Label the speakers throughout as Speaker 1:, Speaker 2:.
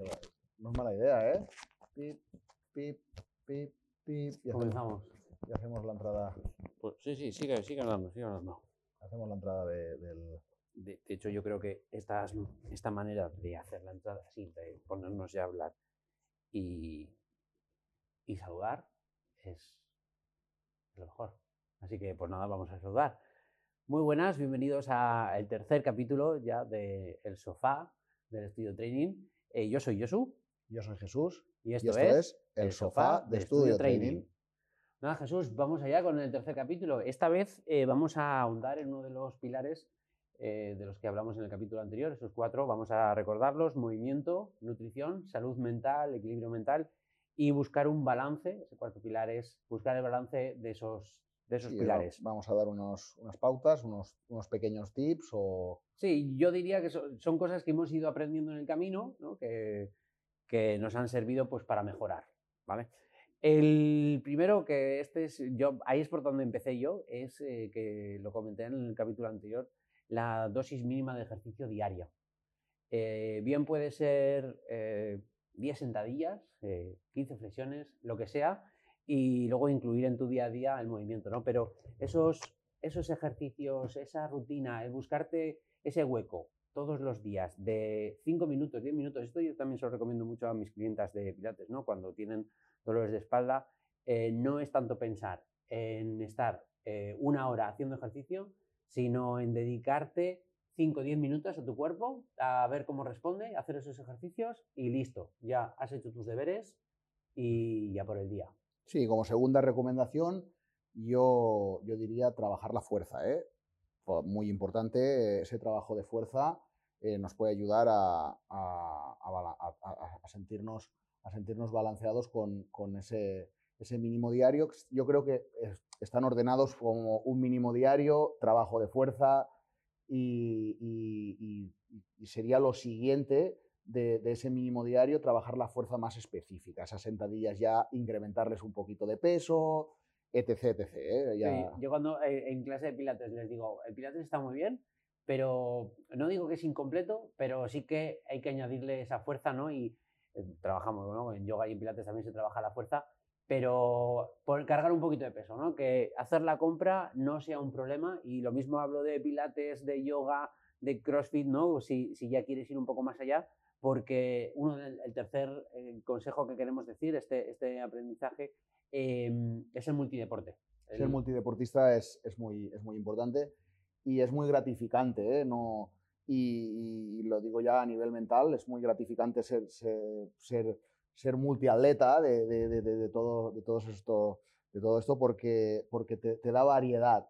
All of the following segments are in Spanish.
Speaker 1: es mala idea, ¿eh? Pip, pip, pip, pip. Y hacemos,
Speaker 2: Comenzamos.
Speaker 1: y hacemos la entrada,
Speaker 2: Pues sí, sí, sigue, sigue hablando, sigue hablando.
Speaker 1: hacemos la entrada de- del...
Speaker 2: De, de hecho, yo creo que estas, esta manera de hacer la entrada así, de ponernos ya a hablar y, y saludar, es lo mejor. Así que, pues nada, vamos a saludar. Muy buenas, bienvenidos al tercer capítulo ya de El Sofá del Estudio Training. Eh, yo soy Josu
Speaker 1: Yo soy Jesús.
Speaker 2: Y
Speaker 1: y
Speaker 2: esto,
Speaker 1: esto
Speaker 2: es,
Speaker 1: es el sofá de Estudio Training.
Speaker 2: Nada, Jesús, vamos allá con el tercer capítulo. Esta vez eh, vamos a ahondar en uno de los pilares eh, de los que hablamos en el capítulo anterior, esos cuatro, vamos a recordarlos, movimiento, nutrición, salud mental, equilibrio mental y buscar un balance, ese cuarto pilar es buscar el balance de esos, de esos
Speaker 1: Sí,
Speaker 2: pilares.
Speaker 1: va- Vamos a dar unos, unas pautas, unos, unos pequeños tips o...
Speaker 2: Sí, yo diría que son, son cosas que hemos ido aprendiendo en el camino, ¿no? que, que nos han servido pues, para mejorar. ¿vale? El primero, que este es, yo, ahí es por donde empecé yo, es eh, que lo comenté en el capítulo anterior, la dosis mínima de ejercicio diaria. Eh, bien puede ser eh, 10 sentadillas, eh, 15 flexiones, lo que sea, y luego incluir en tu día a día el movimiento, ¿no? Pero esos, esos ejercicios, esa rutina, el buscarte ese hueco todos los días de 5 minutos, 10 minutos, esto yo también se lo recomiendo mucho a mis clientas de pilates, ¿no? Cuando tienen dolores de espalda, eh, no es tanto pensar en estar eh, una hora haciendo ejercicio, sino en dedicarte 5 o 10 minutos a tu cuerpo, a ver cómo responde, hacer esos ejercicios y listo, ya has hecho tus deberes y ya por el día.
Speaker 1: Sí, como segunda recomendación, yo, yo diría trabajar la fuerza. ¿eh? Muy importante, ese trabajo de fuerza eh, nos puede ayudar a, a- a sentirnos, a sentirnos balanceados con, con ese, ese mínimo diario. Yo creo que es- están ordenados como un mínimo diario, trabajo de fuerza y sería lo siguiente de, de ese mínimo diario, trabajar la fuerza más específica, esas sentadillas ya incrementarles un poquito de peso, etc. etc. ¿eh? Ya-
Speaker 2: Sí, yo cuando eh, en clase de pilates les digo, el pilates está muy bien, pero no digo que es incompleto, pero sí que hay que añadirle esa fuerza, ¿no? Y eh, trabajamos, ¿no? En yoga y en pilates también se trabaja la fuerza, pero por cargar un poquito de peso, ¿no? Que hacer la compra no sea un problema y lo mismo hablo de pilates, de yoga, de crossfit, ¿no? Si, si ya quieres ir un poco más allá, porque uno del, el tercer eh, consejo que queremos decir, este, este aprendizaje, eh, es el multideporte.
Speaker 1: Ser
Speaker 2: El-
Speaker 1: multideportista es, es muy, es muy importante y es muy gratificante, ¿eh? No, y, y lo digo ya a nivel mental, es muy gratificante ser, ser, ser, ser multiatleta de, de, de, de- todo, de, todos esto, de todo esto porque, porque te, te da variedad.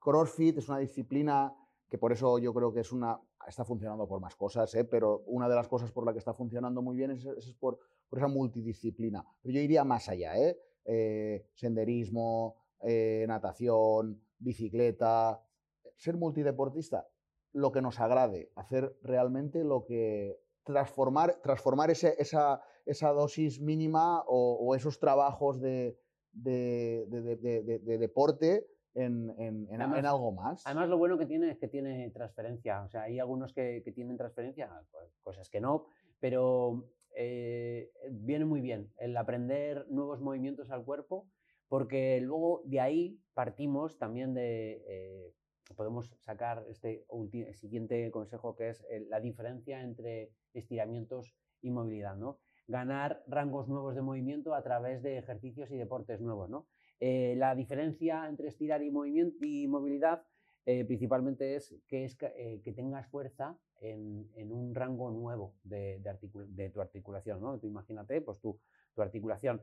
Speaker 1: CrossFit es una disciplina que por eso yo creo que es una, está funcionando por más cosas, ¿eh? pero una de las cosas por la que está funcionando muy bien es, es por, por esa multidisciplina. Pero yo iría más allá, ¿eh? Eh, senderismo, eh, natación, bicicleta, ser multideportista, lo que nos agrade, hacer realmente lo que transformar, transformar esa, esa dosis mínima o, esos trabajos de- de- de deporte en, en- en-
Speaker 2: Además-
Speaker 1: en algo más.
Speaker 2: Además, lo bueno que tiene es que tiene transferencia. O sea, hay algunos que, que tienen transferencia, co- cosas que no, pero eh, viene muy bien el aprender nuevos movimientos al cuerpo, porque luego de ahí partimos también de. eh, podemos sacar este siguiente consejo que es eh, la diferencia entre estiramientos y movilidad, ¿no? Ganar rangos nuevos de movimiento a través de ejercicios y deportes nuevos, ¿no? Eh, la diferencia entre estirar y, movimiento, y movilidad eh, principalmente es que, es eh, que tengas fuerza en, en un rango nuevo de, de, de tu articulación. ¿no? Tú imagínate, pues tu, tu articulación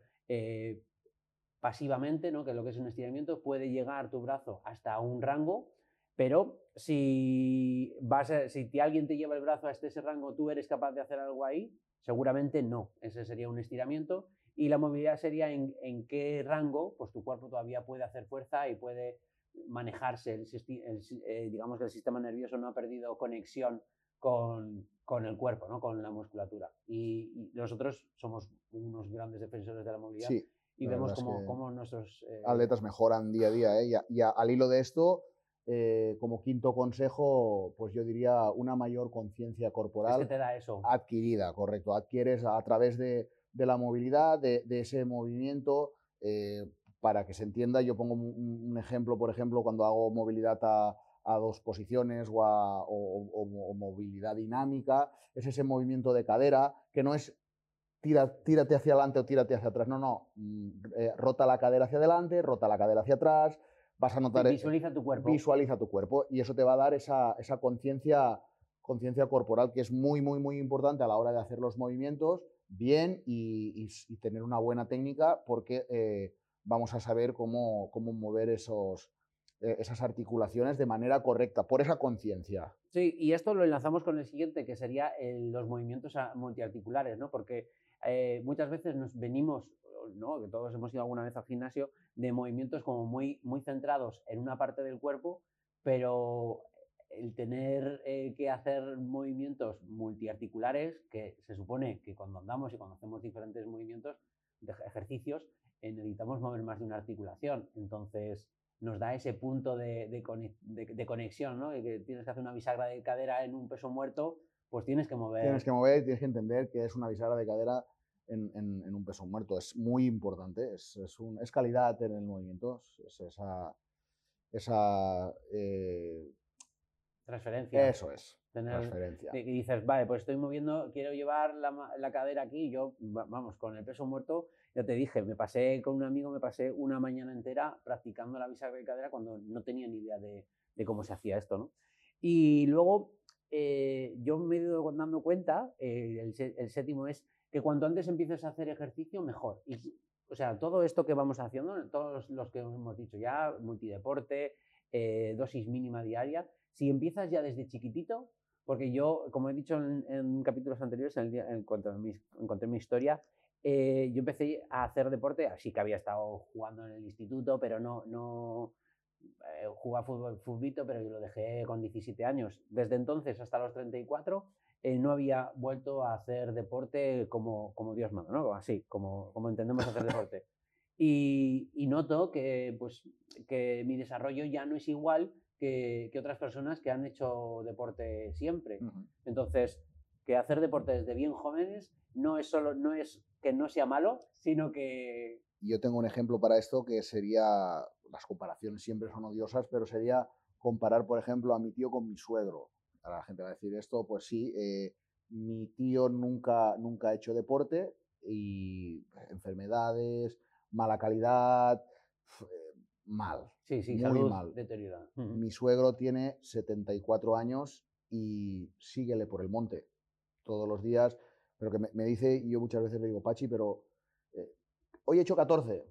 Speaker 2: pasivamente, ¿no? que lo que es un estiramiento, puede llegar tu brazo hasta un rango, pero si, vas a- si alguien te lleva el brazo hasta ese rango, tú eres capaz de hacer algo ahí, seguramente no. Ese sería un estiramiento. Y la movilidad sería en, en qué rango pues tu cuerpo todavía puede hacer fuerza y puede manejarse. El, el eh, digamos que el sistema nervioso no ha perdido conexión con, con el cuerpo, ¿no? con la musculatura. Y, y nosotros somos unos grandes defensores de la movilidad
Speaker 1: Sí,
Speaker 2: y
Speaker 1: la
Speaker 2: vemos
Speaker 1: es
Speaker 2: cómo,
Speaker 1: que
Speaker 2: cómo nuestros... eh,
Speaker 1: atletas mejoran día a día. ¿eh? Y, a- y a- al hilo de esto, eh, como quinto consejo, pues yo diría una mayor conciencia corporal.
Speaker 2: te da eso?
Speaker 1: Adquirida, correcto. Adquieres a través de, la movilidad, de, ese movimiento. Eh, para que se entienda, yo pongo un, ejemplo, por ejemplo, cuando hago movilidad a, dos posiciones o, movilidad dinámica, es ese movimiento de cadera que no es tírate hacia adelante o tírate hacia atrás, no, no, mm, eh, rota la cadera hacia adelante, rota la cadera hacia atrás, vas a notar...
Speaker 2: E visualiza tu cuerpo.
Speaker 1: Visualiza tu cuerpo y eso te va a dar esa, conciencia conciencia corporal que es muy, muy, muy importante a la hora de hacer los movimientos bien y, tener una buena técnica porque eh, vamos a saber cómo, cómo mover esos, eh, esas articulaciones de manera correcta, por esa conciencia.
Speaker 2: Sí, y esto lo enlazamos con el siguiente, que sería los movimientos multiarticulares, ¿no? Porque eh, muchas veces nos venimos, ¿no? que todos hemos ido alguna vez al gimnasio, de movimientos como muy, muy centrados en una parte del cuerpo, pero el tener eh, que hacer movimientos multiarticulares, que se supone que cuando andamos y cuando hacemos diferentes movimientos, de ejercicios, eh, necesitamos mover más de una articulación. Entonces, nos da ese punto de, de, conexión, ¿no? Que tienes que hacer una bisagra de cadera en un peso muerto, pues tienes que mover.
Speaker 1: Tienes que mover, tienes que entender que es una bisagra de cadera en, en, un peso muerto. Es muy importante, es, es, un, calidad en el movimiento, es esa, esa eh,
Speaker 2: transferencia.
Speaker 1: Eso es. transferencia.
Speaker 2: Y dices, vale, pues estoy moviendo, quiero llevar la, la cadera aquí, yo, vamos, con el peso muerto, ya te dije, me pasé con un amigo, me pasé una mañana entera practicando la bisagra de cadera cuando no tenía ni idea de, de cómo se hacía esto, ¿no? Y luego eh, yo me he ido dando cuenta, eh, el, séptimo es que cuanto antes empieces a hacer ejercicio, mejor. Y, o sea, todo esto que vamos haciendo, todos los que hemos dicho ya, multideporte, eh, dosis mínima diaria, si empiezas ya desde chiquitito, porque yo, como he dicho en, capítulos anteriores, en, el día, cuanto a mi, en mi historia, yo empecé a hacer deporte, así que había estado jugando en el instituto, pero no, no, eh, jugaba fútbol, futbito, pero yo lo dejé con 17 años. Desde entonces hasta los 34 eh, no había vuelto a hacer deporte como, como Dios manda, ¿no? Así, como, como entendemos hacer deporte. Y, y, noto que, pues, que mi desarrollo ya no es igual que, que otras personas que han hecho deporte siempre. Entonces, que hacer deporte desde bien jóvenes no es solo no es que no sea malo, sino que...
Speaker 1: Yo tengo un ejemplo para esto que sería las comparaciones siempre son odiosas, pero sería comparar, por ejemplo, a mi tío con mi suegro. Ahora la gente va a decir esto, pues sí, eh, mi tío nunca, nunca ha hecho deporte y enfermedades, mala calidad, mal.
Speaker 2: Sí, sí, muy mal. deteriorada.
Speaker 1: Mi suegro tiene 74 años y síguele por el monte todos los días, pero que me, dice, y yo muchas veces le digo, Pachi, pero eh, hoy he hecho 14,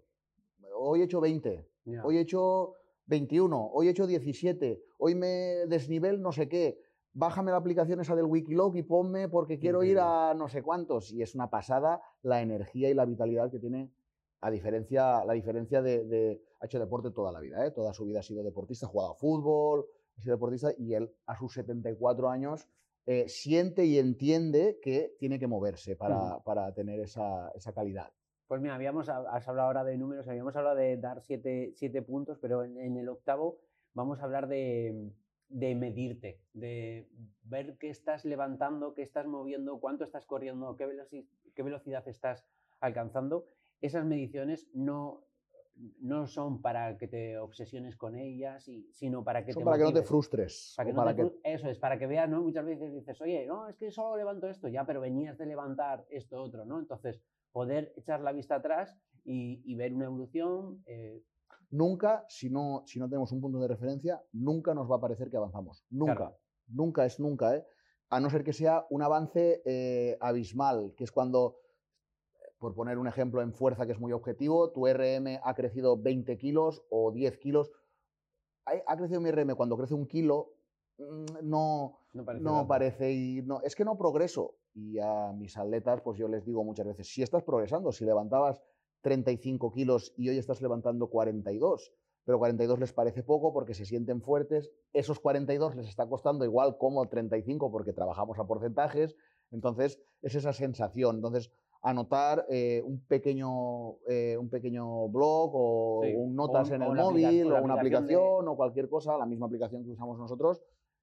Speaker 1: hoy he hecho 20, Hoy he hecho 21, hoy he hecho 17, hoy me desnivel no sé qué. Bájame la aplicación esa del Wikiloc y ponme porque quiero ir a no sé cuántos. Y es una pasada la energía y la vitalidad que tiene, a diferencia, la diferencia de, Ha hecho deporte toda la vida, ¿eh? toda su vida ha sido deportista, ha jugado a fútbol, ha sido deportista y él a sus 74 años eh, siente y entiende que tiene que moverse para, para tener esa, esa calidad.
Speaker 2: Pues mira, habíamos, has hablado ahora de números, habíamos hablado de dar siete, puntos, pero en, el octavo vamos a hablar de, medirte, de ver qué estás levantando, qué estás moviendo, cuánto estás corriendo, qué, qué velocidad estás alcanzando. Esas mediciones no, no son para que te obsesiones con ellas, sino para que
Speaker 1: son para que no te frustres.
Speaker 2: Para que Eso es, para que veas, ¿no? Muchas veces dices, oye, no, es que solo levanto esto, ya, pero venías de levantar esto otro, ¿no? Entonces, poder echar la vista atrás y, ver una evolución. Eh,
Speaker 1: nunca, si no, si no tenemos un punto de referencia, nunca nos va a parecer que avanzamos. Nunca. Nunca es nunca, ¿eh? A no ser que sea un avance eh, abismal, que es cuando, por poner un ejemplo en fuerza que es muy objetivo, tu RM ha crecido 20 kilos o 10 kilos. Ha, crecido mi RM cuando crece un kilo, mm, no, no parece, y no, es que no progreso y a mis atletas, pues yo les digo muchas veces, si estás progresando, si levantabas 35 kilos y hoy estás levantando 42, pero 42 les parece poco porque se sienten fuertes, esos 42 les está costando igual como 35 porque trabajamos a porcentajes, entonces es esa sensación. Entonces, anotar eh, un, pequeño, eh, un pequeño blog o
Speaker 2: Sí,
Speaker 1: un
Speaker 2: o
Speaker 1: notas
Speaker 2: un-
Speaker 1: en
Speaker 2: o
Speaker 1: el
Speaker 2: aplica-
Speaker 1: móvil
Speaker 2: o
Speaker 1: o una
Speaker 2: aplicación de-
Speaker 1: o cualquier cosa, la misma aplicación que usamos nosotros.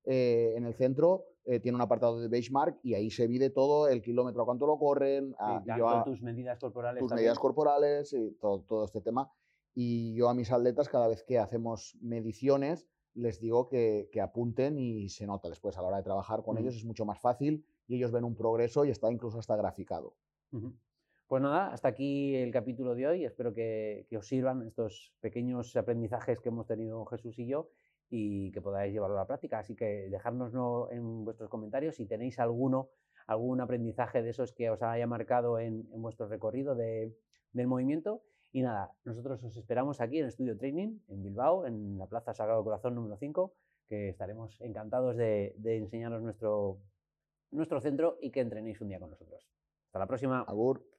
Speaker 1: eh, en el centro eh, tiene un apartado de benchmark y ahí se mide todo, el kilómetro a cuánto lo corren, a-
Speaker 2: Sí, ya
Speaker 1: yo a-
Speaker 2: tus medidas corporales
Speaker 1: tus
Speaker 2: también.
Speaker 1: medidas corporales y todo, todo este tema. Y yo a mis atletas, cada vez que hacemos mediciones, les digo que, que apunten y se nota después a la hora de trabajar con
Speaker 2: Ujú.
Speaker 1: ellos, es mucho más fácil y ellos ven un progreso y está incluso hasta graficado.
Speaker 2: Pues nada, hasta aquí el capítulo de hoy. Espero que, os sirvan estos pequeños aprendizajes que hemos tenido Jesús y yo y que podáis llevarlo a la práctica. Así que dejárnoslo en vuestros comentarios si tenéis alguno, algún aprendizaje de esos que os haya marcado en, vuestro recorrido de- del movimiento. Y nada, nosotros os esperamos aquí en Estudio Training, en Bilbao, en la Plaza Sagrado Corazón número 5, que estaremos encantados de, de enseñaros nuestro, nuestro centro y que entrenéis un día con nosotros. Hasta la próxima.
Speaker 1: Agur.